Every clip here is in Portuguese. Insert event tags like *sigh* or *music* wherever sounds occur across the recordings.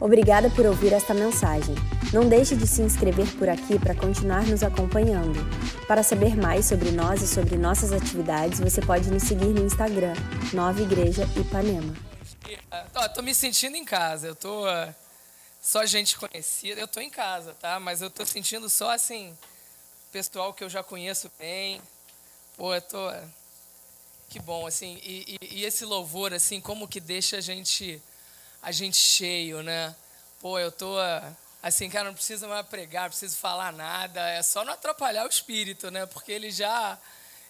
Obrigada por ouvir esta mensagem. Não deixe de se inscrever por aqui para continuar nos acompanhando. Para saber mais sobre nós e sobre nossas atividades, você pode nos seguir no Instagram, Nova Igreja Ipanema. Tô me sentindo em casa. Eu tô uh, só gente conhecida. Eu tô em casa, tá? Mas eu tô sentindo só assim pessoal que eu já conheço bem. Pô, eu tô uh, que bom assim. E, e, e esse louvor assim, como que deixa a gente a gente cheio, né? Pô, eu tô assim, cara, não precisa mais pregar, não preciso falar nada, é só não atrapalhar o espírito, né? Porque ele já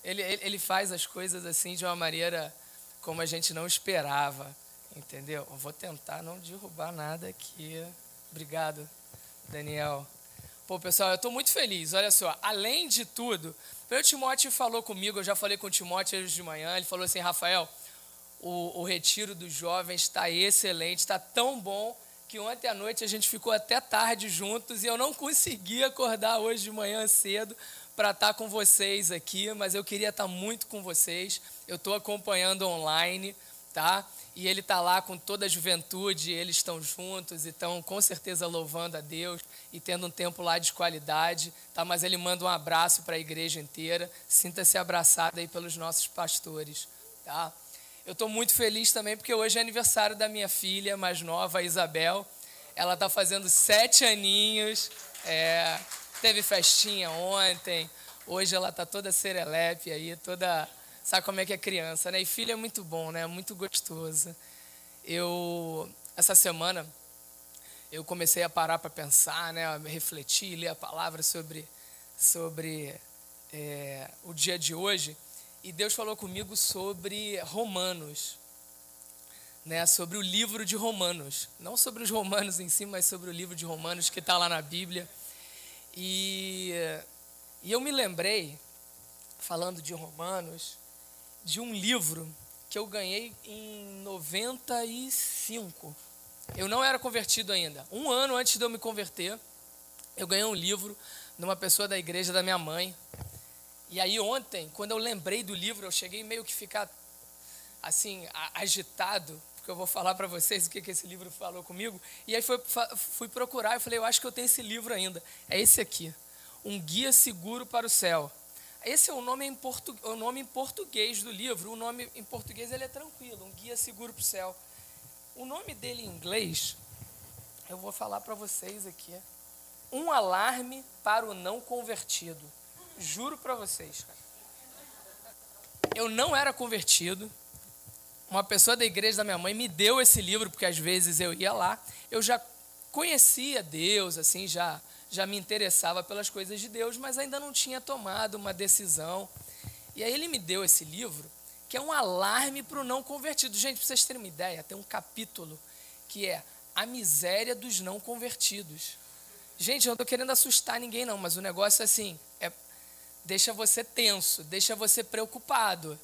ele, ele faz as coisas assim de uma maneira como a gente não esperava, entendeu? Eu vou tentar não derrubar nada aqui. Obrigado, Daniel. Pô, pessoal, eu estou muito feliz. Olha só, além de tudo, o Timóteo falou comigo, eu já falei com o Timóteo hoje de manhã, ele falou assim, Rafael, o, o retiro dos jovens está excelente, está tão bom que ontem à noite a gente ficou até tarde juntos e eu não consegui acordar hoje de manhã cedo para estar tá com vocês aqui, mas eu queria estar tá muito com vocês. Eu estou acompanhando online, tá? E ele está lá com toda a juventude, eles estão juntos e estão com certeza louvando a Deus e tendo um tempo lá de qualidade, tá? Mas ele manda um abraço para a igreja inteira. Sinta-se abraçado aí pelos nossos pastores, tá? Eu estou muito feliz também porque hoje é aniversário da minha filha mais nova, a Isabel. Ela está fazendo sete aninhos. É, teve festinha ontem. Hoje ela está toda serelepe aí, toda. Sabe como é que é criança, né? E filha é muito bom, né? Muito gostoso. Eu, essa semana, eu comecei a parar para pensar, né? Refletir, ler a palavra sobre, sobre é, o dia de hoje e Deus falou comigo sobre Romanos, né, sobre o livro de Romanos, não sobre os romanos em si, mas sobre o livro de Romanos que está lá na Bíblia. E, e eu me lembrei, falando de Romanos, de um livro que eu ganhei em 95. Eu não era convertido ainda. Um ano antes de eu me converter, eu ganhei um livro de uma pessoa da igreja da minha mãe, e aí ontem, quando eu lembrei do livro, eu cheguei meio que ficar assim agitado, porque eu vou falar para vocês o que, que esse livro falou comigo. E aí fui procurar e falei, eu acho que eu tenho esse livro ainda. É esse aqui, Um Guia Seguro para o Céu. Esse é o nome em, o nome em português do livro. O nome em português ele é tranquilo, Um Guia Seguro para o Céu. O nome dele em inglês, eu vou falar para vocês aqui. Um alarme para o não convertido. Juro para vocês, cara. Eu não era convertido. Uma pessoa da igreja da minha mãe me deu esse livro, porque às vezes eu ia lá. Eu já conhecia Deus, assim, já, já me interessava pelas coisas de Deus, mas ainda não tinha tomado uma decisão. E aí ele me deu esse livro, que é um alarme para o não convertido. Gente, para vocês terem uma ideia, tem um capítulo que é a miséria dos não convertidos. Gente, eu não estou querendo assustar ninguém, não, mas o negócio é assim: deixa você tenso, deixa você preocupado,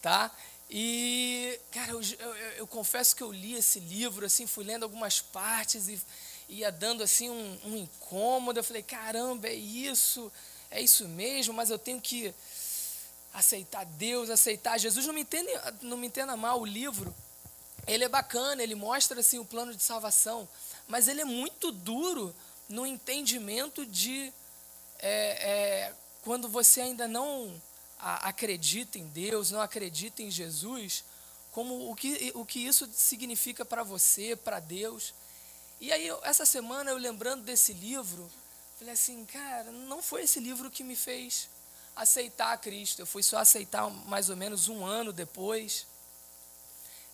tá? E, cara, eu, eu, eu, confesso que eu li esse livro, assim, fui lendo algumas partes e ia dando, assim, um, um incômodo. Eu falei, caramba, é isso, é isso mesmo, mas eu tenho que aceitar Deus, aceitar Jesus. Não me entenda, não me entenda mal, o livro, ele é bacana, ele mostra, assim, o plano de salvação, mas ele é muito duro no entendimento de é, é, quando você ainda não acredita em Deus, não acredita em Jesus, como o que, o que isso significa para você, para Deus. E aí, essa semana, eu lembrando desse livro, falei assim, cara, não foi esse livro que me fez aceitar a Cristo. Eu fui só aceitar mais ou menos um ano depois.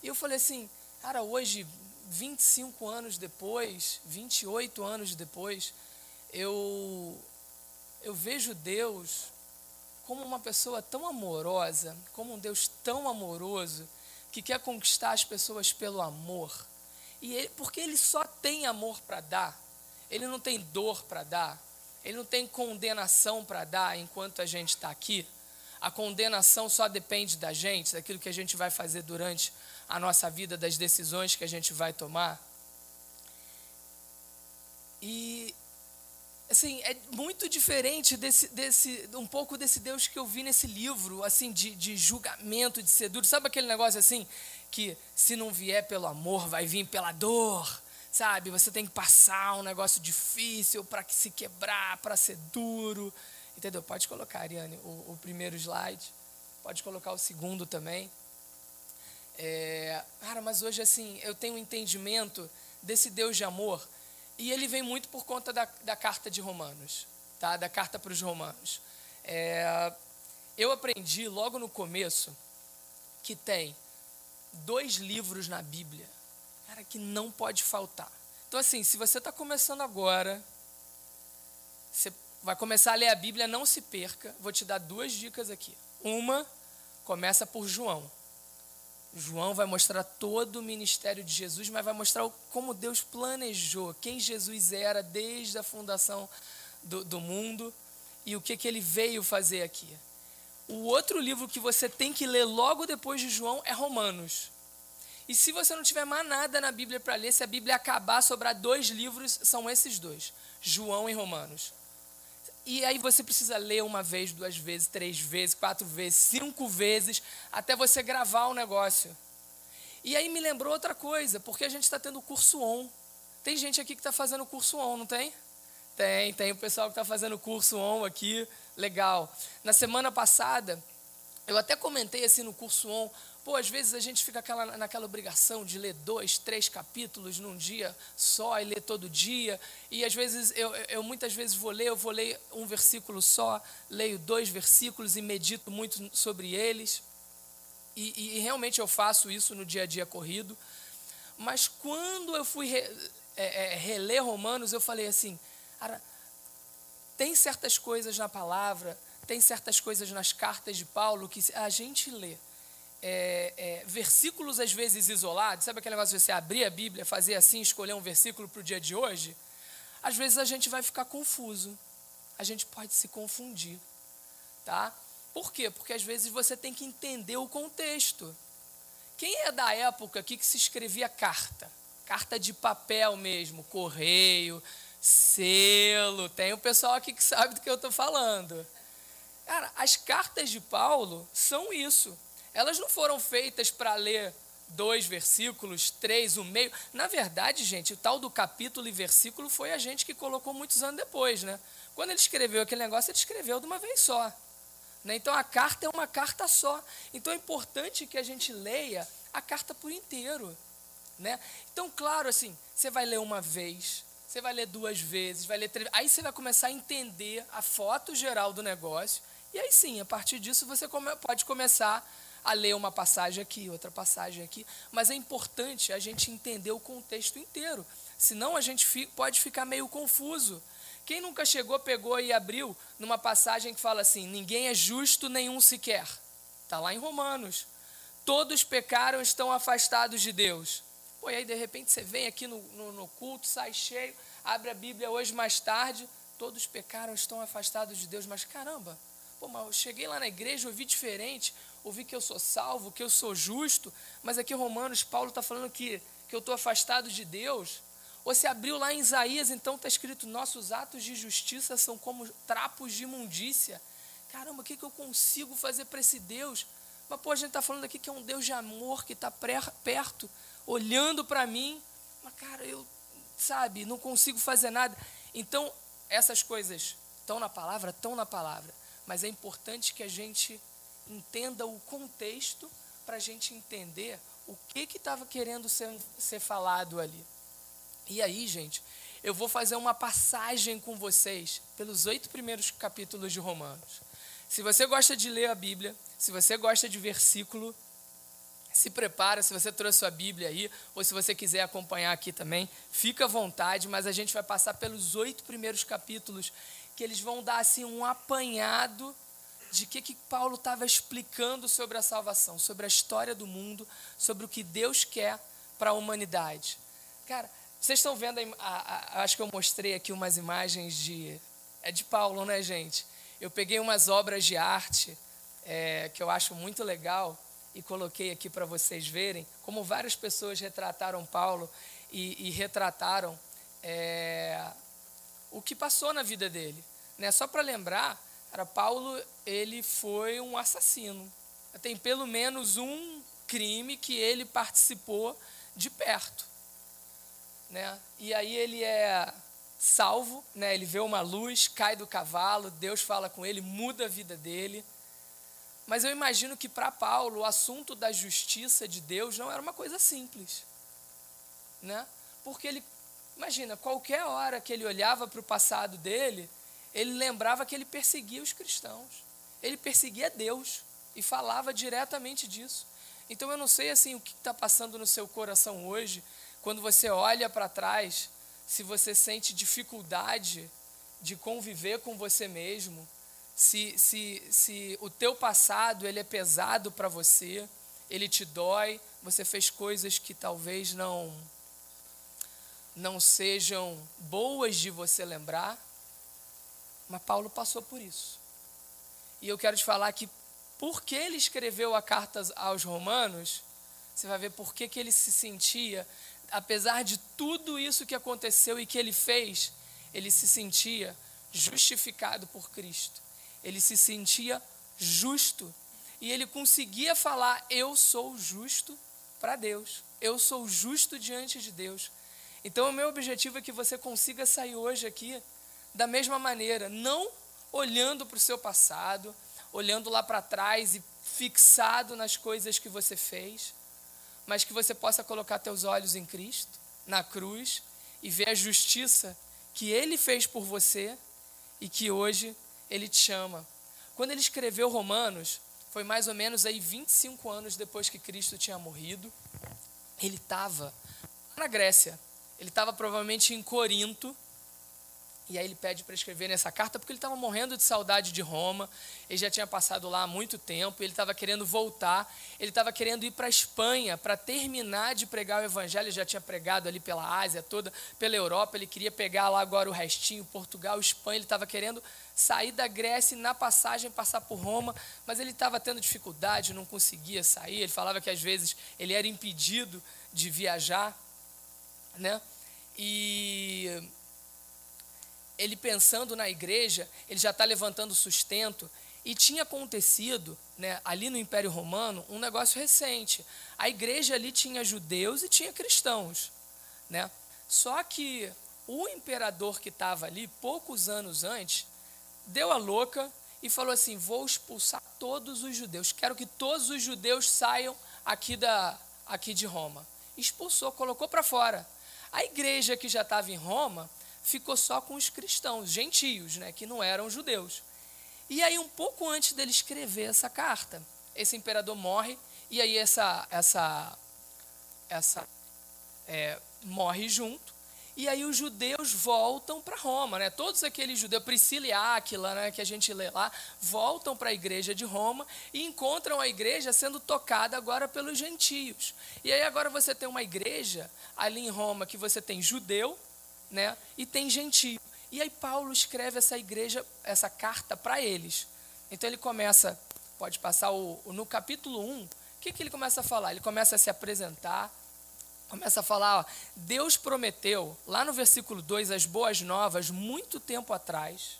E eu falei assim, cara, hoje, 25 anos depois, 28 anos depois, eu eu vejo Deus como uma pessoa tão amorosa, como um Deus tão amoroso, que quer conquistar as pessoas pelo amor. E ele, porque ele só tem amor para dar, ele não tem dor para dar, ele não tem condenação para dar enquanto a gente está aqui. A condenação só depende da gente, daquilo que a gente vai fazer durante a nossa vida, das decisões que a gente vai tomar. E assim, é muito diferente desse, desse, um pouco desse Deus que eu vi nesse livro, assim, de, de julgamento, de ser duro. Sabe aquele negócio assim, que se não vier pelo amor, vai vir pela dor, sabe, você tem que passar um negócio difícil para que se quebrar, para ser duro. Entendeu? Pode colocar, Ariane, o, o primeiro slide. Pode colocar o segundo também. É, cara, mas hoje assim, eu tenho um entendimento desse Deus de amor e ele vem muito por conta da, da carta de Romanos, tá? Da carta para os Romanos. É, eu aprendi logo no começo que tem dois livros na Bíblia, cara, que não pode faltar. Então, assim, se você está começando agora, você vai começar a ler a Bíblia, não se perca. Vou te dar duas dicas aqui. Uma, começa por João. João vai mostrar todo o ministério de Jesus, mas vai mostrar como Deus planejou, quem Jesus era desde a fundação do, do mundo e o que, que ele veio fazer aqui. O outro livro que você tem que ler logo depois de João é Romanos. E se você não tiver mais nada na Bíblia para ler, se a Bíblia acabar, sobrar dois livros, são esses dois: João e Romanos. E aí você precisa ler uma vez, duas vezes, três vezes, quatro vezes, cinco vezes, até você gravar o negócio. E aí me lembrou outra coisa, porque a gente está tendo curso on. Tem gente aqui que está fazendo curso on, não tem? Tem, tem o pessoal que está fazendo curso on aqui, legal. Na semana passada, eu até comentei assim no curso on, Pô, às vezes a gente fica aquela, naquela obrigação de ler dois, três capítulos num dia só e ler todo dia. E às vezes eu, eu muitas vezes vou ler, eu vou ler um versículo só, leio dois versículos e medito muito sobre eles. E, e realmente eu faço isso no dia a dia corrido. Mas quando eu fui re, é, é, reler Romanos, eu falei assim, cara, tem certas coisas na palavra, tem certas coisas nas cartas de Paulo que a gente lê é, é, versículos às vezes isolados, sabe aquele negócio de você abrir a Bíblia, fazer assim, escolher um versículo para o dia de hoje? Às vezes a gente vai ficar confuso, a gente pode se confundir, tá? Por quê? Porque às vezes você tem que entender o contexto. Quem é da época aqui que se escrevia carta? Carta de papel mesmo, correio, selo. Tem o pessoal aqui que sabe do que eu estou falando. Cara, as cartas de Paulo são isso elas não foram feitas para ler dois versículos, três, o meio. Na verdade, gente, o tal do capítulo e versículo foi a gente que colocou muitos anos depois, né? Quando ele escreveu aquele negócio, ele escreveu de uma vez só. Né? Então a carta é uma carta só. Então é importante que a gente leia a carta por inteiro. Né? Então, claro, assim, você vai ler uma vez, você vai ler duas vezes, vai ler três. Aí você vai começar a entender a foto geral do negócio. E aí sim, a partir disso você pode começar a ler uma passagem aqui, outra passagem aqui, mas é importante a gente entender o contexto inteiro, senão a gente pode ficar meio confuso. Quem nunca chegou, pegou e abriu numa passagem que fala assim: ninguém é justo, nenhum sequer. Está lá em Romanos. Todos pecaram, estão afastados de Deus. Pô, e aí de repente você vem aqui no, no, no culto, sai cheio, abre a Bíblia hoje mais tarde. Todos pecaram, estão afastados de Deus. Mas caramba, pô, mas eu cheguei lá na igreja, ouvi diferente ouvir que eu sou salvo, que eu sou justo, mas aqui Romanos, Paulo está falando que, que eu estou afastado de Deus. Ou se abriu lá em Isaías, então está escrito: nossos atos de justiça são como trapos de imundícia. Caramba, o que, que eu consigo fazer para esse Deus? Mas, pô, a gente está falando aqui que é um Deus de amor, que está perto, olhando para mim. Mas, cara, eu, sabe, não consigo fazer nada. Então, essas coisas estão na palavra, estão na palavra. Mas é importante que a gente entenda o contexto para a gente entender o que estava querendo ser, ser falado ali. E aí, gente, eu vou fazer uma passagem com vocês pelos oito primeiros capítulos de Romanos. Se você gosta de ler a Bíblia, se você gosta de versículo, se prepara, se você trouxe sua Bíblia aí, ou se você quiser acompanhar aqui também, fica à vontade, mas a gente vai passar pelos oito primeiros capítulos, que eles vão dar assim um apanhado de que, que Paulo estava explicando sobre a salvação, sobre a história do mundo, sobre o que Deus quer para a humanidade. Cara, vocês estão vendo, a, a, acho que eu mostrei aqui umas imagens de. É de Paulo, né, gente? Eu peguei umas obras de arte é, que eu acho muito legal e coloquei aqui para vocês verem como várias pessoas retrataram Paulo e, e retrataram é, o que passou na vida dele. Né? Só para lembrar, Cara, Paulo, ele foi um assassino. Tem pelo menos um crime que ele participou de perto. né? E aí ele é salvo, né? Ele vê uma luz, cai do cavalo, Deus fala com ele, muda a vida dele. Mas eu imagino que para Paulo o assunto da justiça de Deus não era uma coisa simples, né? Porque ele, imagina, qualquer hora que ele olhava para o passado dele, ele lembrava que ele perseguia os cristãos, ele perseguia Deus e falava diretamente disso. Então eu não sei assim o que está passando no seu coração hoje, quando você olha para trás, se você sente dificuldade de conviver com você mesmo, se, se, se o teu passado ele é pesado para você, ele te dói, você fez coisas que talvez não não sejam boas de você lembrar, mas Paulo passou por isso. E eu quero te falar que porque ele escreveu a carta aos Romanos, você vai ver por que, que ele se sentia, apesar de tudo isso que aconteceu e que ele fez, ele se sentia justificado por Cristo. Ele se sentia justo. E ele conseguia falar: Eu sou justo para Deus. Eu sou justo diante de Deus. Então, o meu objetivo é que você consiga sair hoje aqui da mesma maneira, não olhando para o seu passado, olhando lá para trás e fixado nas coisas que você fez, mas que você possa colocar teus olhos em Cristo, na cruz, e ver a justiça que Ele fez por você e que hoje Ele te chama. Quando ele escreveu Romanos, foi mais ou menos aí 25 anos depois que Cristo tinha morrido. Ele estava na Grécia, ele estava provavelmente em Corinto, e aí ele pede para escrever nessa carta porque ele estava morrendo de saudade de Roma. Ele já tinha passado lá há muito tempo. Ele estava querendo voltar. Ele estava querendo ir para a Espanha para terminar de pregar o evangelho. Ele já tinha pregado ali pela Ásia toda, pela Europa. Ele queria pegar lá agora o restinho, Portugal, Espanha. Ele estava querendo sair da Grécia e na passagem passar por Roma, mas ele estava tendo dificuldade, não conseguia sair. Ele falava que às vezes ele era impedido de viajar, né? E ele pensando na igreja, ele já está levantando sustento. E tinha acontecido, né, ali no Império Romano, um negócio recente. A igreja ali tinha judeus e tinha cristãos. Né? Só que o imperador que estava ali, poucos anos antes, deu a louca e falou assim: Vou expulsar todos os judeus, quero que todos os judeus saiam aqui, da, aqui de Roma. Expulsou, colocou para fora. A igreja que já estava em Roma ficou só com os cristãos, gentios, né, que não eram judeus. E aí, um pouco antes dele escrever essa carta, esse imperador morre, e aí essa, essa, essa é, morre junto. E aí os judeus voltam para Roma, né? Todos aqueles judeus, Priscila e Áquila, né, que a gente lê lá, voltam para a igreja de Roma e encontram a igreja sendo tocada agora pelos gentios. E aí agora você tem uma igreja ali em Roma que você tem judeu, né? E tem gentio. E aí Paulo escreve essa igreja, essa carta para eles. Então ele começa, pode passar o, no capítulo 1, o que, que ele começa a falar? Ele começa a se apresentar, começa a falar, ó, Deus prometeu, lá no versículo 2, as boas novas, muito tempo atrás.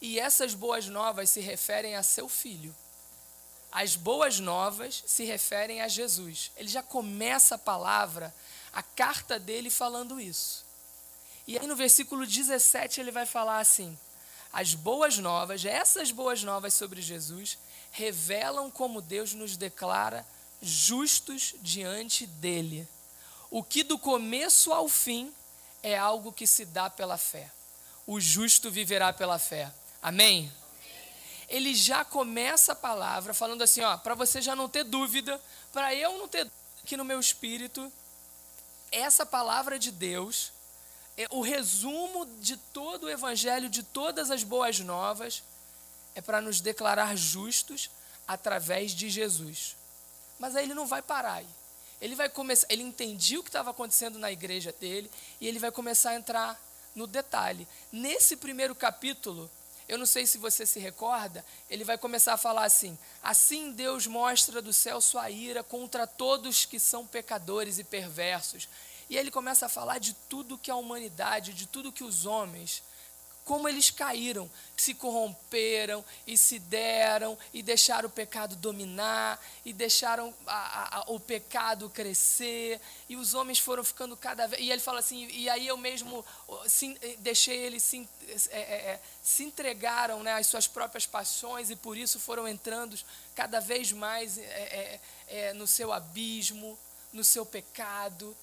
E essas boas novas se referem a seu filho. As boas novas se referem a Jesus. Ele já começa a palavra, a carta dele falando isso. E aí no versículo 17 ele vai falar assim: as boas novas, essas boas novas sobre Jesus, revelam como Deus nos declara justos diante dele. O que do começo ao fim é algo que se dá pela fé. O justo viverá pela fé. Amém? Ele já começa a palavra falando assim, ó, para você já não ter dúvida, para eu não ter aqui no meu espírito, essa palavra de Deus o resumo de todo o evangelho, de todas as boas novas, é para nos declarar justos através de Jesus. Mas aí ele não vai parar aí. Ele vai começar, ele entendia o que estava acontecendo na igreja dele e ele vai começar a entrar no detalhe. Nesse primeiro capítulo, eu não sei se você se recorda, ele vai começar a falar assim: Assim Deus mostra do céu sua ira contra todos que são pecadores e perversos e ele começa a falar de tudo que a humanidade, de tudo que os homens como eles caíram, se corromperam e se deram e deixaram o pecado dominar e deixaram a, a, o pecado crescer e os homens foram ficando cada vez. E ele fala assim: e aí eu mesmo se, deixei eles se, é, é, se entregaram né, às suas próprias paixões e por isso foram entrando cada vez mais é no seu abismo, no seu pecado.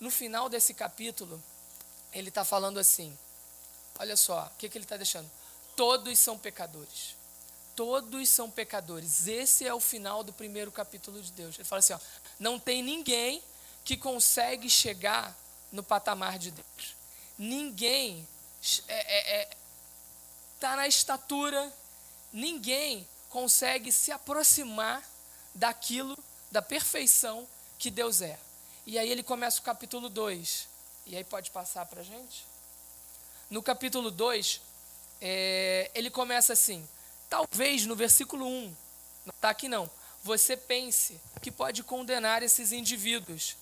No final desse capítulo, ele está falando assim Olha só, o que, que ele está deixando? Todos são pecadores. Todos são pecadores. Esse é o final do primeiro capítulo de Deus. Ele fala assim: ó, não tem ninguém que consegue chegar no patamar de Deus. Ninguém está é, é, é, tá na estatura, ninguém consegue se aproximar daquilo, da perfeição que Deus é. E aí ele começa o capítulo 2. E aí pode passar para a gente? no capítulo 2, é, ele começa assim: talvez no versículo 1, não está aqui não, você pense que pode condenar esses indivíduos,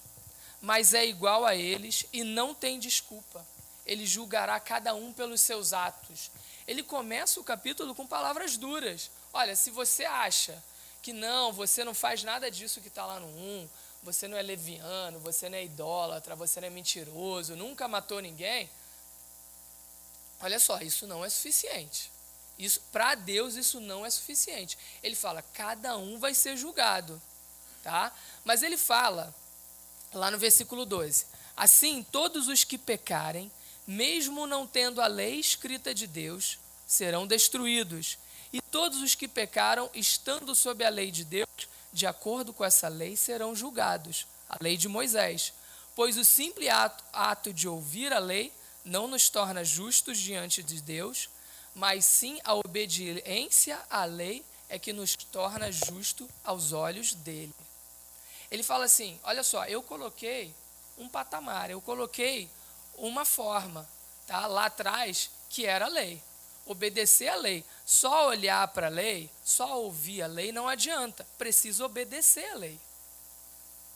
mas é igual a eles e não tem desculpa. Ele julgará cada um pelos seus atos. Ele começa o capítulo com palavras duras. Olha, se você acha que não, você não faz nada disso que está lá no 1, você não é leviano, você não é idólatra, você não é mentiroso, nunca matou ninguém, Olha só, isso não é suficiente. Isso para Deus isso não é suficiente. Ele fala: cada um vai ser julgado, tá? Mas ele fala lá no versículo 12: Assim, todos os que pecarem, mesmo não tendo a lei escrita de Deus, serão destruídos. E todos os que pecaram, estando sob a lei de Deus, de acordo com essa lei, serão julgados. A lei de Moisés. Pois o simples ato, ato de ouvir a lei não nos torna justos diante de Deus, mas sim a obediência à lei é que nos torna justo aos olhos dele. Ele fala assim: olha só, eu coloquei um patamar, eu coloquei uma forma, tá? Lá atrás que era a lei. Obedecer a lei. Só olhar para a lei, só ouvir a lei não adianta. Precisa obedecer a lei.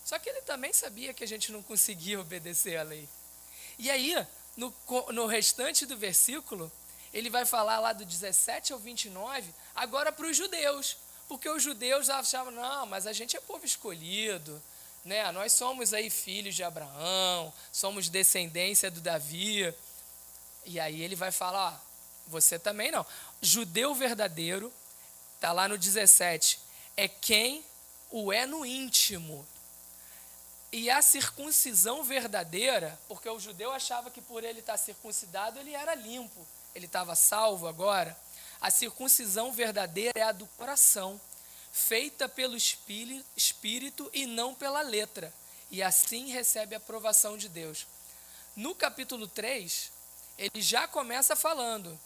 Só que ele também sabia que a gente não conseguia obedecer a lei. E aí, no, no restante do versículo, ele vai falar lá do 17 ao 29, agora para os judeus. Porque os judeus achavam, não, mas a gente é povo escolhido, né? Nós somos aí filhos de Abraão, somos descendência do Davi. E aí ele vai falar, ó, você também não. Judeu verdadeiro, tá lá no 17, é quem o é no íntimo. E a circuncisão verdadeira, porque o judeu achava que por ele estar circuncidado ele era limpo, ele estava salvo agora. A circuncisão verdadeira é a do coração, feita pelo espírito e não pela letra, e assim recebe a aprovação de Deus. No capítulo 3, ele já começa falando: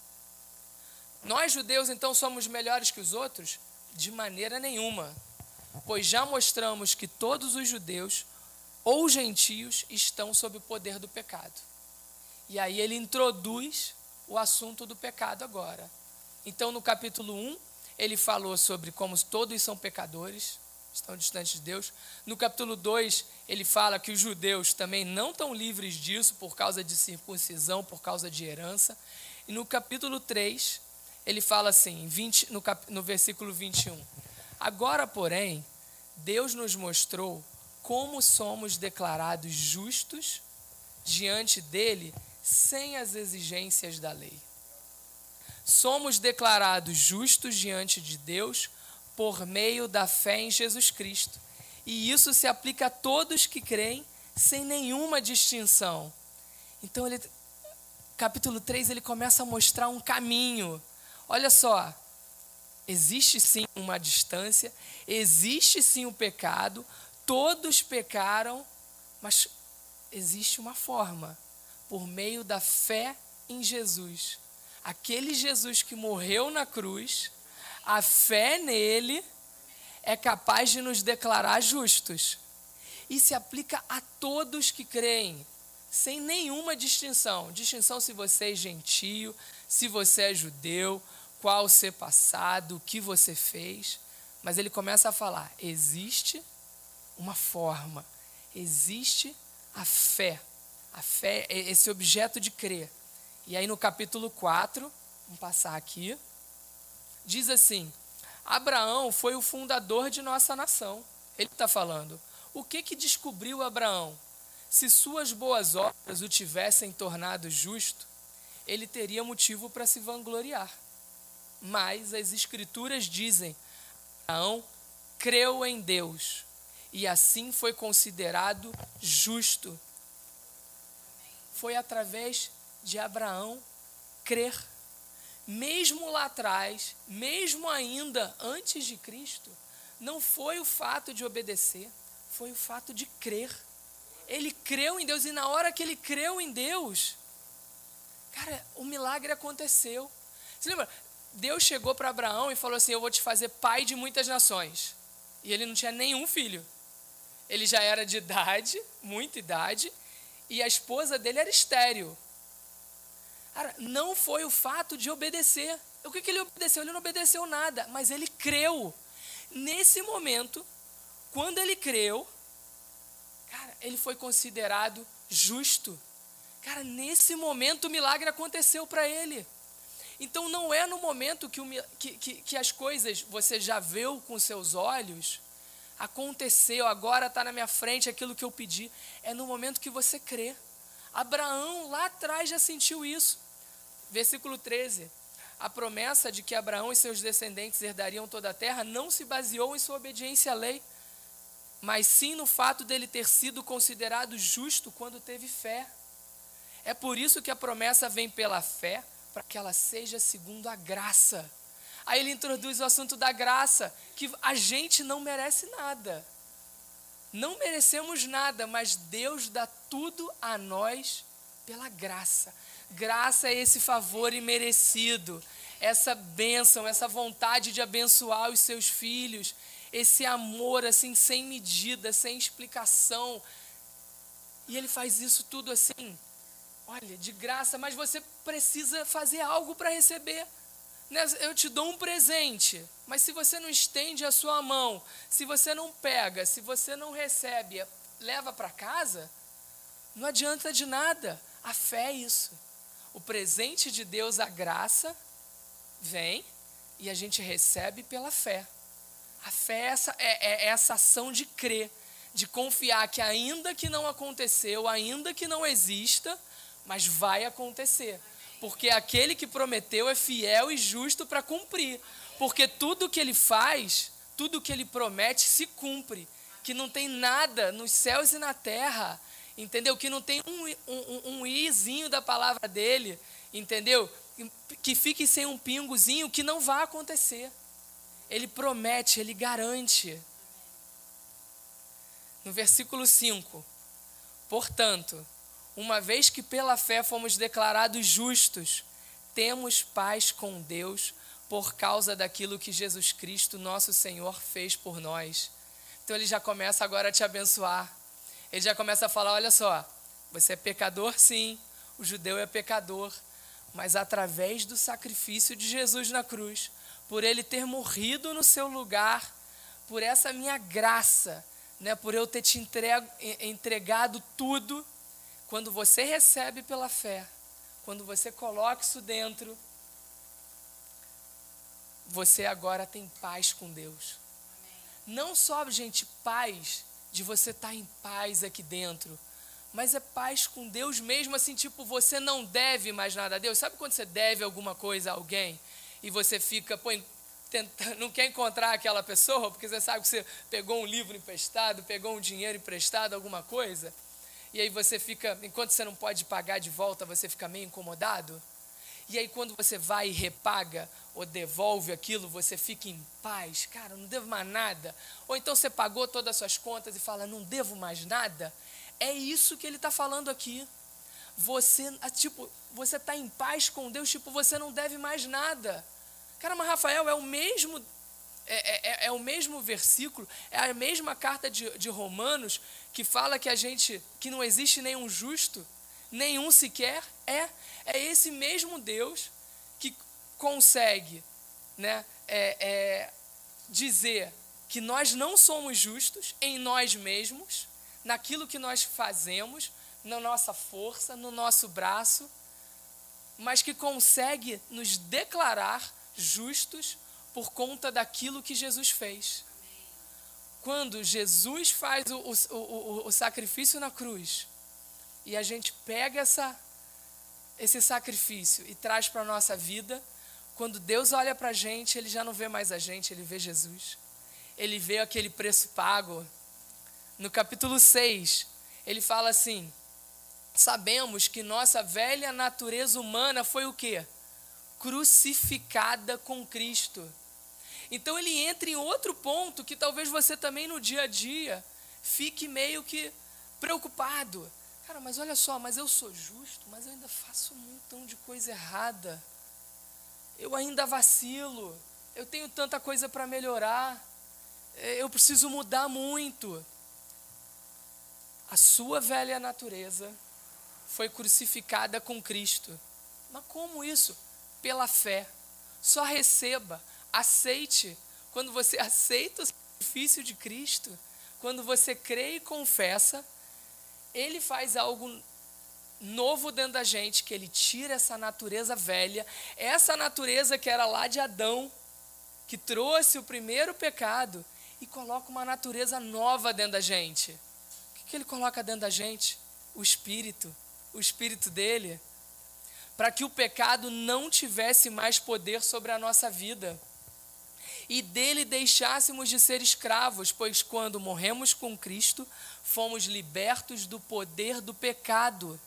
Nós judeus então somos melhores que os outros? De maneira nenhuma, pois já mostramos que todos os judeus ou gentios estão sob o poder do pecado. E aí ele introduz o assunto do pecado agora. Então, no capítulo 1, ele falou sobre como todos são pecadores, estão distantes de Deus. No capítulo 2, ele fala que os judeus também não estão livres disso por causa de circuncisão, por causa de herança. E no capítulo 3, ele fala assim, 20, no, cap, no versículo 21. Agora, porém, Deus nos mostrou como somos declarados justos diante dele sem as exigências da lei. Somos declarados justos diante de Deus por meio da fé em Jesus Cristo. E isso se aplica a todos que creem sem nenhuma distinção. Então, ele, capítulo 3, ele começa a mostrar um caminho. Olha só, existe sim uma distância, existe sim o pecado, Todos pecaram, mas existe uma forma por meio da fé em Jesus. Aquele Jesus que morreu na cruz, a fé nele é capaz de nos declarar justos. E se aplica a todos que creem, sem nenhuma distinção. Distinção se você é gentio, se você é judeu, qual o seu passado, o que você fez. Mas ele começa a falar: existe uma forma. Existe a fé. A fé é esse objeto de crer. E aí no capítulo 4, vamos passar aqui, diz assim: Abraão foi o fundador de nossa nação. Ele está falando. O que que descobriu Abraão? Se suas boas obras o tivessem tornado justo, ele teria motivo para se vangloriar. Mas as Escrituras dizem: Abraão creu em Deus e assim foi considerado justo. Foi através de Abraão crer. Mesmo lá atrás, mesmo ainda antes de Cristo, não foi o fato de obedecer, foi o fato de crer. Ele creu em Deus e na hora que ele creu em Deus, cara, o milagre aconteceu. Você lembra? Deus chegou para Abraão e falou assim: Eu vou te fazer pai de muitas nações. E ele não tinha nenhum filho. Ele já era de idade, muita idade, e a esposa dele era estéril. Cara, não foi o fato de obedecer. O que, que ele obedeceu? Ele não obedeceu nada, mas ele creu. Nesse momento, quando ele creu, cara, ele foi considerado justo. Cara, nesse momento o milagre aconteceu para ele. Então não é no momento que, que, que, que as coisas você já viu com seus olhos, aconteceu, agora está na minha frente aquilo que eu pedi. É no momento que você crê. Abraão lá atrás já sentiu isso. Versículo 13. A promessa de que Abraão e seus descendentes herdariam toda a terra não se baseou em sua obediência à lei, mas sim no fato dele ter sido considerado justo quando teve fé. É por isso que a promessa vem pela fé, para que ela seja segundo a graça. Aí ele introduz o assunto da graça, que a gente não merece nada. Não merecemos nada, mas Deus dá tudo a nós pela graça. Graça é esse favor imerecido, essa bênção, essa vontade de abençoar os seus filhos, esse amor assim sem medida, sem explicação. E ele faz isso tudo assim, olha, de graça, mas você precisa fazer algo para receber. Né, eu te dou um presente, mas se você não estende a sua mão, se você não pega, se você não recebe, leva para casa, não adianta de nada. A fé é isso. O presente de Deus, a graça, vem e a gente recebe pela fé. A fé é essa, é, é essa ação de crer, de confiar que ainda que não aconteceu, ainda que não exista, mas vai acontecer porque aquele que prometeu é fiel e justo para cumprir. Porque tudo que ele faz, tudo que ele promete, se cumpre. Que não tem nada nos céus e na terra, entendeu? Que não tem um, um, um izinho da palavra dele, entendeu? Que fique sem um pingozinho, que não vai acontecer. Ele promete, ele garante. No versículo 5: Portanto, uma vez que pela fé fomos declarados justos, temos paz com Deus por causa daquilo que Jesus Cristo, nosso Senhor, fez por nós. Então ele já começa agora a te abençoar. Ele já começa a falar: olha só, você é pecador, sim, o judeu é pecador, mas através do sacrifício de Jesus na cruz, por ele ter morrido no seu lugar, por essa minha graça, né, por eu ter te entregado tudo quando você recebe pela fé, quando você coloca isso dentro, você agora tem paz com Deus. Não só, gente, paz de você estar tá em paz aqui dentro, mas é paz com Deus mesmo, assim, tipo, você não deve mais nada a Deus. Sabe quando você deve alguma coisa a alguém e você fica, pô, tenta, *laughs* não quer encontrar aquela pessoa porque você sabe que você pegou um livro emprestado, pegou um dinheiro emprestado, alguma coisa? E aí você fica, enquanto você não pode pagar de volta, você fica meio incomodado. E aí quando você vai e repaga ou devolve aquilo, você fica em paz. Cara, não devo mais nada. Ou então você pagou todas as suas contas e fala, não devo mais nada. É isso que ele está falando aqui. Você, ah, tipo, você está em paz com Deus, tipo, você não deve mais nada. Cara, mas Rafael, é o mesmo é, é, é, é, o mesmo versículo, é a mesma carta de, de Romanos que fala que a gente, que não existe nenhum justo, nenhum sequer, é, é esse mesmo Deus que consegue né, é, é, dizer que nós não somos justos em nós mesmos, naquilo que nós fazemos, na nossa força, no nosso braço, mas que consegue nos declarar justos por conta daquilo que Jesus fez. Quando Jesus faz o, o, o, o sacrifício na cruz e a gente pega essa, esse sacrifício e traz para a nossa vida, quando Deus olha para a gente, Ele já não vê mais a gente, Ele vê Jesus. Ele vê aquele preço pago. No capítulo 6, ele fala assim: Sabemos que nossa velha natureza humana foi o quê? Crucificada com Cristo. Então ele entra em outro ponto que talvez você também no dia a dia fique meio que preocupado. Cara, mas olha só, mas eu sou justo, mas eu ainda faço um montão de coisa errada. Eu ainda vacilo. Eu tenho tanta coisa para melhorar. É, eu preciso mudar muito. A sua velha natureza foi crucificada com Cristo. Mas como isso? Pela fé. Só receba, aceite. Quando você aceita o sacrifício de Cristo, quando você crê e confessa, Ele faz algo novo dentro da gente, que Ele tira essa natureza velha, essa natureza que era lá de Adão, que trouxe o primeiro pecado, e coloca uma natureza nova dentro da gente. O que, Ele coloca dentro da gente? O Espírito o espírito dele, para que o pecado não tivesse mais poder sobre a nossa vida. E dele deixássemos de ser escravos, pois quando morremos com Cristo, fomos libertos do poder do pecado.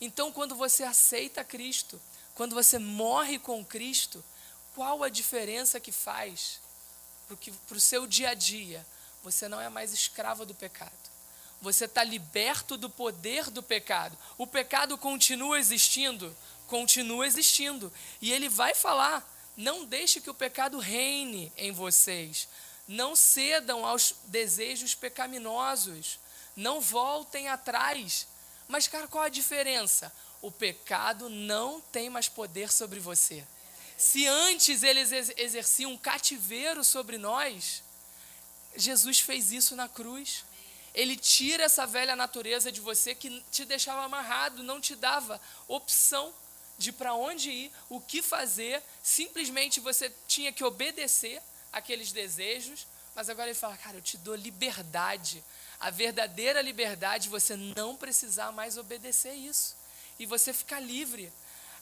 Então, quando você aceita Cristo, quando você morre com Cristo, qual a diferença que faz para o seu dia a dia? Você não é mais escravo do pecado você está liberto do poder do pecado. O pecado continua existindo? Continua existindo. E ele vai falar: não deixe que o pecado reine em vocês. Não cedam aos desejos pecaminosos. Não voltem atrás. Mas, cara, qual a diferença? O pecado não tem mais poder sobre você. Se antes eles exerciam um cativeiro sobre nós, Jesus fez isso na cruz. Ele tira essa velha natureza de você que te deixava amarrado, não te dava opção de para onde ir, o que fazer, simplesmente você tinha que obedecer aqueles desejos, mas agora ele fala: "Cara, eu te dou liberdade, a verdadeira liberdade, você não precisar mais obedecer isso e você ficar livre.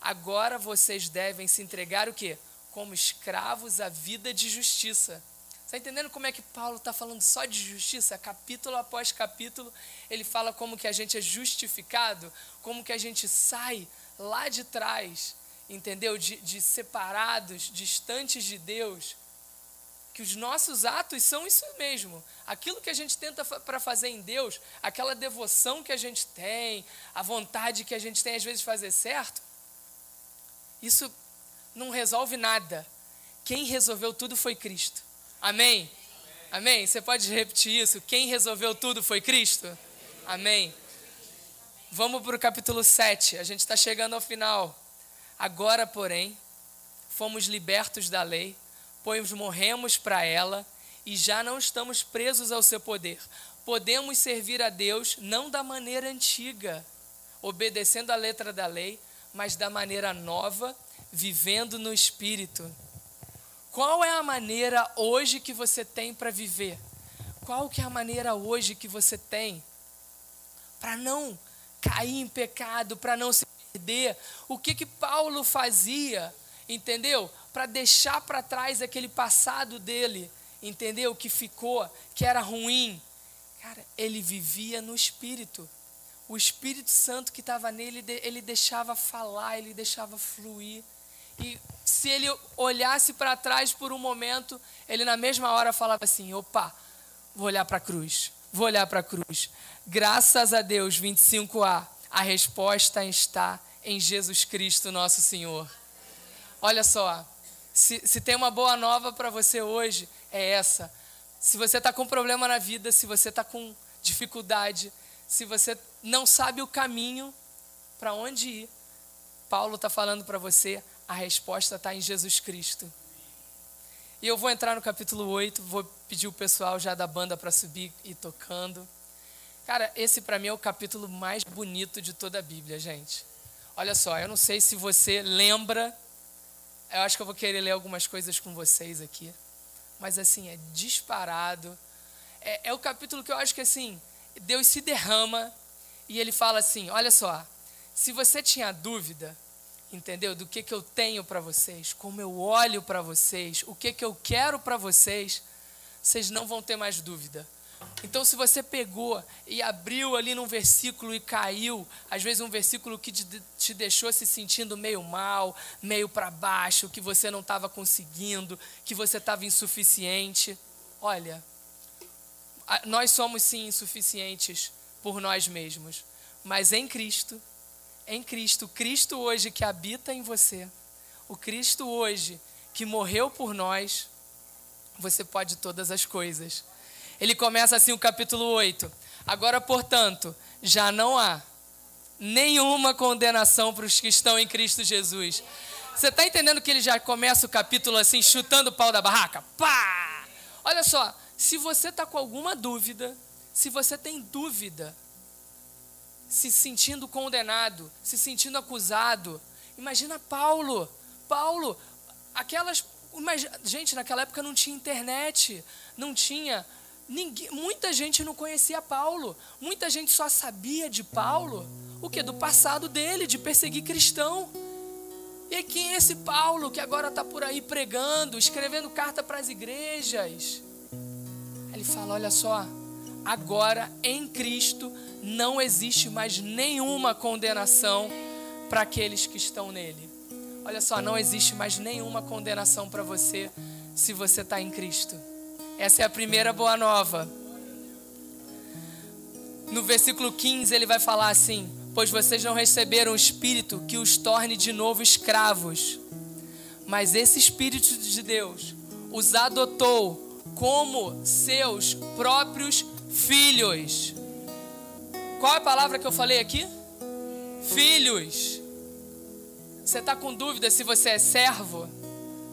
Agora vocês devem se entregar o quê? Como escravos à vida de justiça. Está entendendo como é que Paulo está falando só de justiça? Capítulo após capítulo, ele fala como que a gente é justificado, como que a gente sai lá de trás, entendeu? De, de separados, distantes de Deus. Que os nossos atos são isso mesmo. Aquilo que a gente tenta para fazer em Deus, aquela devoção que a gente tem, a vontade que a gente tem às vezes de fazer certo, isso não resolve nada. Quem resolveu tudo foi Cristo. Amém? Amém? Você pode repetir isso? Quem resolveu tudo foi Cristo? Amém. Vamos para o capítulo 7. A gente está chegando ao final. Agora, porém, fomos libertos da lei, pois morremos para ela e já não estamos presos ao seu poder. Podemos servir a Deus não da maneira antiga, obedecendo a letra da lei, mas da maneira nova, vivendo no Espírito. Qual é a maneira hoje que você tem para viver? Qual que é a maneira hoje que você tem para não cair em pecado, para não se perder? O que que Paulo fazia, entendeu? Para deixar para trás aquele passado dele, entendeu? Que ficou, que era ruim. Cara, ele vivia no espírito. O Espírito Santo que estava nele, ele deixava falar, ele deixava fluir. E se ele olhasse para trás por um momento, ele na mesma hora falava assim: opa, vou olhar para a cruz, vou olhar para a cruz. Graças a Deus, 25a, a resposta está em Jesus Cristo, nosso Senhor. Olha só, se, se tem uma boa nova para você hoje, é essa. Se você está com problema na vida, se você está com dificuldade, se você não sabe o caminho para onde ir, Paulo está falando para você, a resposta está em Jesus Cristo. E eu vou entrar no capítulo 8, vou pedir o pessoal já da banda para subir e tocando. Cara, esse para mim é o capítulo mais bonito de toda a Bíblia, gente. Olha só, eu não sei se você lembra. Eu acho que eu vou querer ler algumas coisas com vocês aqui. Mas assim, é disparado. É, é o capítulo que eu acho que assim, Deus se derrama e ele fala assim: olha só, se você tinha dúvida, entendeu? Do que, que eu tenho para vocês, como eu olho para vocês, o que, que eu quero para vocês, vocês não vão ter mais dúvida. Então, se você pegou e abriu ali num versículo e caiu, às vezes um versículo que te deixou se sentindo meio mal, meio para baixo, que você não estava conseguindo, que você estava insuficiente, olha, nós somos sim insuficientes por nós mesmos, mas em Cristo, em Cristo, Cristo hoje que habita em você, o Cristo hoje que morreu por nós, você pode todas as coisas. Ele começa assim o capítulo 8. Agora, portanto, já não há nenhuma condenação para os que estão em Cristo Jesus. Você está entendendo que ele já começa o capítulo assim, chutando o pau da barraca? Pá! Olha só, se você está com alguma dúvida, se você tem dúvida se sentindo condenado, se sentindo acusado. Imagina Paulo. Paulo, aquelas. Gente, naquela época não tinha internet, não tinha. Ninguém, muita gente não conhecia Paulo. Muita gente só sabia de Paulo o que? Do passado dele, de perseguir cristão. E quem é esse Paulo que agora está por aí pregando, escrevendo carta para as igrejas? Ele fala: olha só, agora em Cristo não existe mais nenhuma condenação para aqueles que estão nele. Olha só, não existe mais nenhuma condenação para você se você está em Cristo. Essa é a primeira boa nova. No versículo 15 ele vai falar assim: Pois vocês não receberam o Espírito que os torne de novo escravos, mas esse Espírito de Deus os adotou como seus próprios filhos. Qual é a palavra que eu falei aqui? Filhos. Você está com dúvida se você é servo?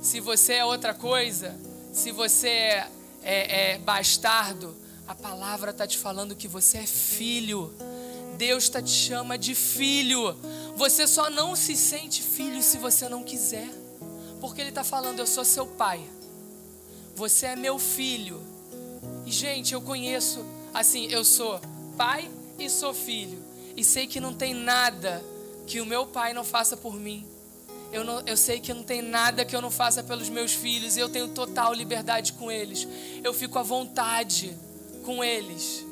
Se você é outra coisa? Se você é, é, é bastardo? A palavra está te falando que você é filho. Deus tá te chama de filho. Você só não se sente filho se você não quiser. Porque Ele está falando, eu sou seu pai. Você é meu filho. E, gente, eu conheço, assim, eu sou pai e sou filho. E sei que não tem nada que o meu pai não faça por mim. Eu, não, eu sei que não tem nada que eu não faça pelos meus filhos. E eu tenho total liberdade com eles. Eu fico à vontade com eles.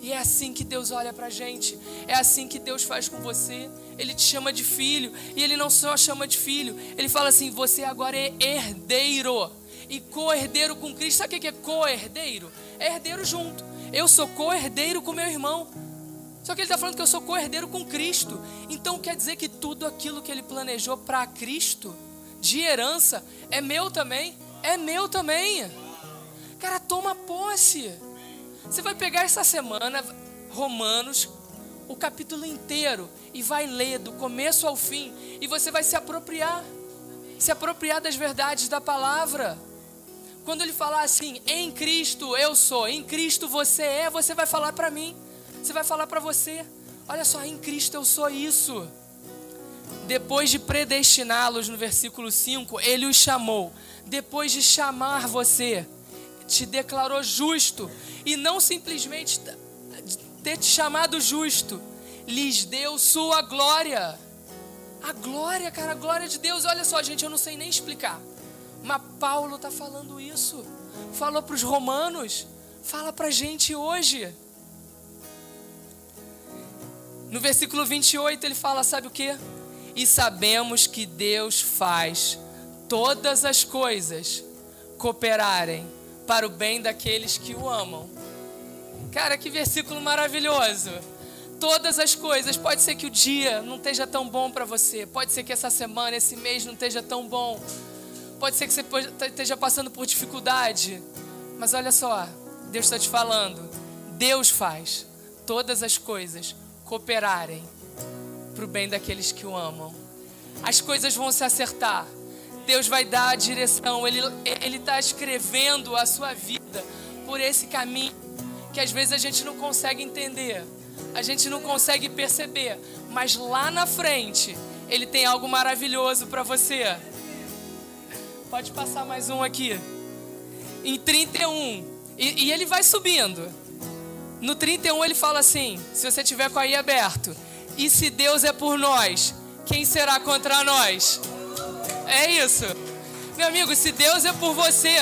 E é assim que Deus olha pra gente. É assim que Deus faz com você. Ele te chama de filho. E Ele não só chama de filho. Ele fala assim: você agora é herdeiro. E co-herdeiro com Cristo. Sabe o que é co-herdeiro? É herdeiro junto. Eu sou co-herdeiro com meu irmão. Só que ele está falando que eu sou co-herdeiro com Cristo. Então quer dizer que tudo aquilo que ele planejou para Cristo, de herança, é meu também. É meu também. Cara, toma posse. Você vai pegar essa semana, Romanos, o capítulo inteiro, e vai ler do começo ao fim, e você vai se apropriar se apropriar das verdades da palavra. Quando ele falar assim, em Cristo eu sou, em Cristo você é, você vai falar para mim. Você vai falar para você: olha só, em Cristo eu sou isso. Depois de predestiná-los, no versículo 5, ele os chamou. Depois de chamar você, te declarou justo. E não simplesmente ter te chamado justo, lhes deu sua glória. A glória, cara, a glória de Deus. Olha só, gente, eu não sei nem explicar. Mas Paulo está falando isso. Falou para os romanos. Fala para a gente hoje. No versículo 28 ele fala: sabe o que? E sabemos que Deus faz todas as coisas cooperarem para o bem daqueles que o amam. Cara, que versículo maravilhoso. Todas as coisas, pode ser que o dia não esteja tão bom para você, pode ser que essa semana, esse mês não esteja tão bom, pode ser que você esteja passando por dificuldade, mas olha só, Deus está te falando, Deus faz todas as coisas cooperarem para o bem daqueles que o amam. As coisas vão se acertar. Deus vai dar a direção. Ele ele está escrevendo a sua vida por esse caminho que às vezes a gente não consegue entender, a gente não consegue perceber, mas lá na frente Ele tem algo maravilhoso para você. Pode passar mais um aqui. Em 31. E, e ele vai subindo. No 31 ele fala assim: se você tiver com aí aberto, e se Deus é por nós, quem será contra nós? É isso. Meu amigo, se Deus é por você,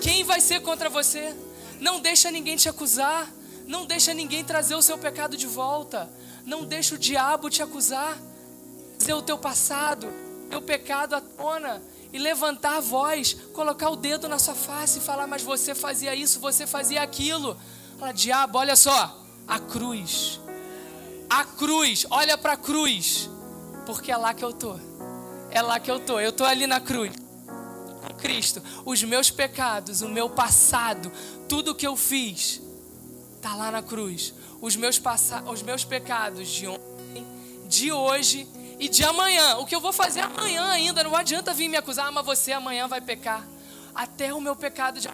quem vai ser contra você? Não deixa ninguém te acusar. Não deixa ninguém trazer o seu pecado de volta. Não deixa o diabo te acusar. Dizer o teu passado, teu pecado à tona e levantar a voz, colocar o dedo na sua face e falar: Mas você fazia isso, você fazia aquilo. Fala, diabo, olha só, a cruz. A cruz, olha para a cruz, porque é lá que eu tô. É lá que eu tô. Eu tô ali na cruz. Cristo, os meus pecados, o meu passado, tudo que eu fiz, tá lá na cruz. Os meus, os meus pecados de ontem, de hoje e de amanhã. O que eu vou fazer amanhã ainda, não adianta vir me acusar, ah, mas você amanhã vai pecar. Até o meu pecado já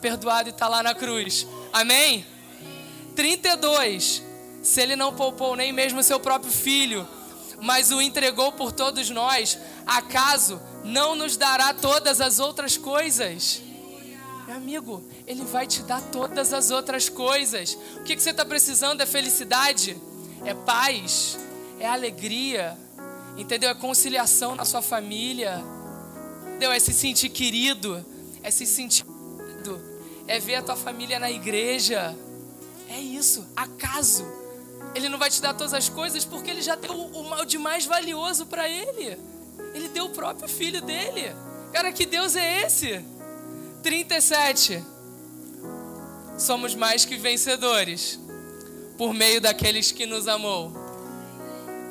perdoado e está lá na cruz. Amém? 32. Se ele não poupou nem mesmo seu próprio filho, mas o entregou por todos nós, acaso não nos dará todas as outras coisas? Meu amigo, Ele vai te dar todas as outras coisas. O que, que você está precisando? É felicidade? É paz? É alegria? Entendeu? É conciliação na sua família? Entendeu? É se sentir querido? É se sentir é ver a tua família na igreja. É isso. Acaso ele não vai te dar todas as coisas porque ele já deu o, de mais valioso para ele. Ele deu o próprio filho dele. Cara, que Deus é esse? 37. Somos mais que vencedores por meio daqueles que nos amou.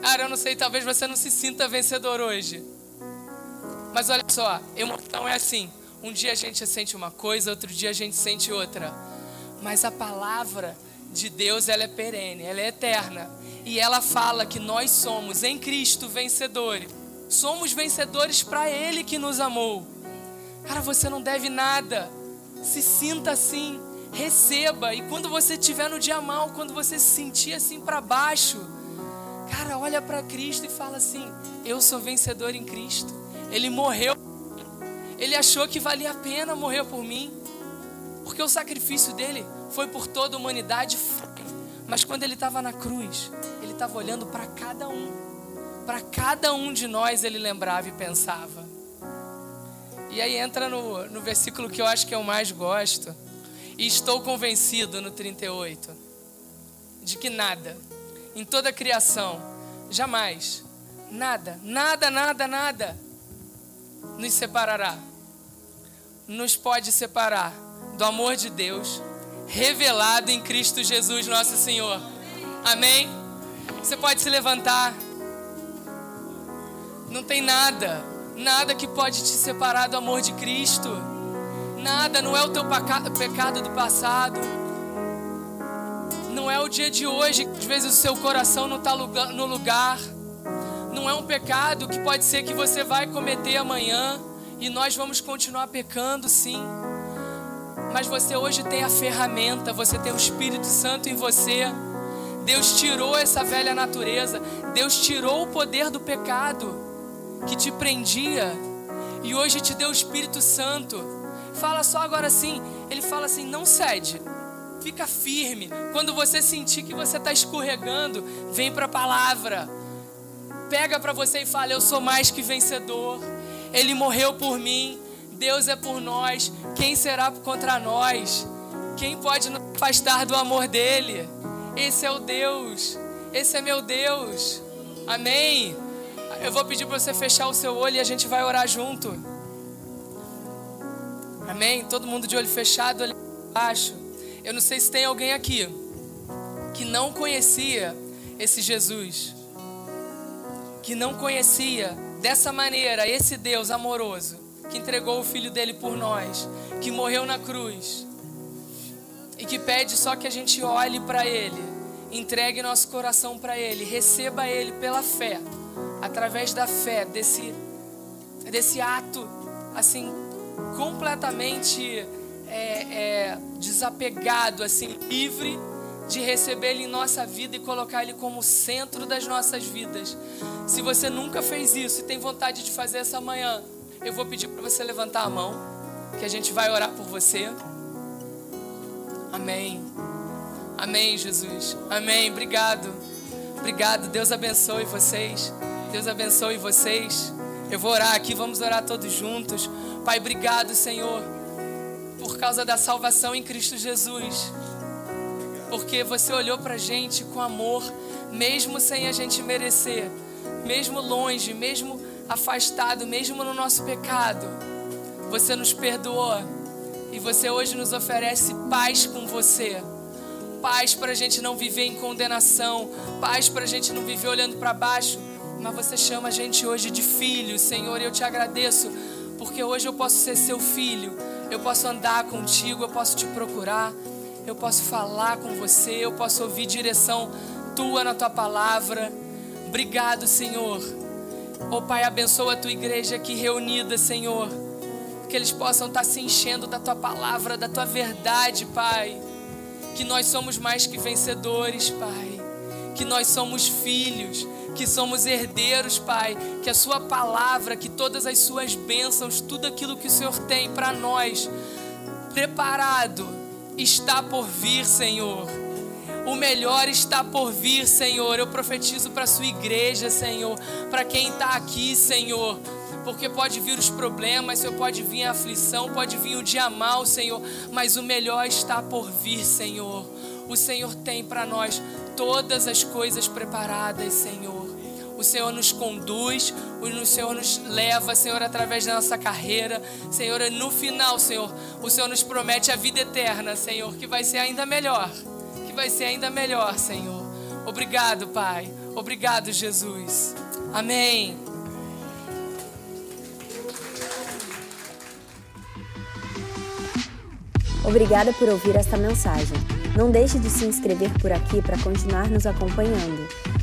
Cara, eu não sei, talvez você não se sinta vencedor hoje. Mas olha só, emoção é assim. Um dia a gente sente uma coisa, outro dia a gente sente outra. Mas a palavra de Deus, ela é perene, ela é eterna. E ela fala que nós somos em Cristo vencedores. Somos vencedores para Ele que nos amou. Cara, você não deve nada. Se sinta assim, receba. E quando você estiver no dia mal, quando você se sentir assim para baixo, cara, olha para Cristo e fala assim: Eu sou vencedor em Cristo. Ele morreu ele achou que valia a pena morrer por mim, porque o sacrifício dele foi por toda a humanidade. Mas quando ele estava na cruz, ele estava olhando para cada um, para cada um de nós ele lembrava e pensava. E aí entra no, no versículo que eu acho que eu mais gosto. E estou convencido no 38 de que nada, em toda a criação, jamais, nada, nada, nada, nada, nos separará nos pode separar do amor de Deus revelado em Cristo Jesus, nosso Senhor. Amém? Você pode se levantar. Não tem nada, nada que pode te separar do amor de Cristo. Nada, não é o teu pecado do passado. O dia de hoje às vezes o seu coração não está no lugar. Não é um pecado que pode ser que você vai cometer amanhã e nós vamos continuar pecando, sim. Mas você hoje tem a ferramenta, você tem o Espírito Santo em você. Deus tirou essa velha natureza, Deus tirou o poder do pecado que te prendia e hoje te deu o Espírito Santo. Fala só agora assim, ele fala assim: não cede, fica firme. Quando você sentir que você está escorregando, vem para a palavra, pega para você e fala: eu sou mais que vencedor. Ele morreu por mim, Deus é por nós. Quem será contra nós? Quem pode nos afastar do amor dele? Esse é o Deus, esse é meu Deus. Amém. Eu vou pedir para você fechar o seu olho e a gente vai orar junto. Amém. Todo mundo de olho fechado, olho baixo. Eu não sei se tem alguém aqui que não conhecia esse Jesus, que não conhecia dessa maneira, esse Deus amoroso, que entregou o filho dele por nós, que morreu na cruz, e que pede só que a gente olhe para ele, entregue nosso coração para ele, receba ele pela fé, através da fé, desse, desse ato, assim, completamente é, é, desapegado, assim, livre de receber Ele em nossa vida e colocar Ele como centro das nossas vidas. Se você nunca fez isso e tem vontade de fazer essa manhã, eu vou pedir para você levantar a mão, que a gente vai orar por você. Amém. Amém, Jesus. Amém. Obrigado. Obrigado. Deus abençoe vocês. Deus abençoe vocês. Eu vou orar aqui, vamos orar todos juntos. Pai, obrigado, Senhor, por causa da salvação em Cristo Jesus porque você olhou para a gente com amor, mesmo sem a gente merecer, mesmo longe, mesmo afastado, mesmo no nosso pecado. Você nos perdoou e você hoje nos oferece paz com você. Paz para a gente não viver em condenação, paz para a gente não viver olhando para baixo, mas você chama a gente hoje de filho, Senhor, e eu te agradeço, porque hoje eu posso ser seu filho, eu posso andar contigo, eu posso te procurar eu posso falar com você, eu posso ouvir direção tua na tua palavra. Obrigado, Senhor. Oh Pai, abençoa a tua igreja aqui reunida, Senhor. Que eles possam estar se enchendo da tua palavra, da tua verdade, Pai. Que nós somos mais que vencedores, Pai. Que nós somos filhos, que somos herdeiros, Pai. Que a Sua palavra, que todas as Suas bênçãos, tudo aquilo que o Senhor tem para nós, preparado está por vir, Senhor. O melhor está por vir, Senhor. Eu profetizo para a sua igreja, Senhor. Para quem está aqui, Senhor. Porque pode vir os problemas, Senhor, pode vir a aflição, pode vir o dia mal, Senhor. Mas o melhor está por vir, Senhor. O Senhor tem para nós todas as coisas preparadas, Senhor. O Senhor nos conduz, o Senhor nos leva, Senhor, através da nossa carreira. Senhor, no final, Senhor, o Senhor nos promete a vida eterna, Senhor, que vai ser ainda melhor. Que vai ser ainda melhor, Senhor. Obrigado, Pai. Obrigado, Jesus. Amém. Obrigada por ouvir esta mensagem. Não deixe de se inscrever por aqui para continuar nos acompanhando.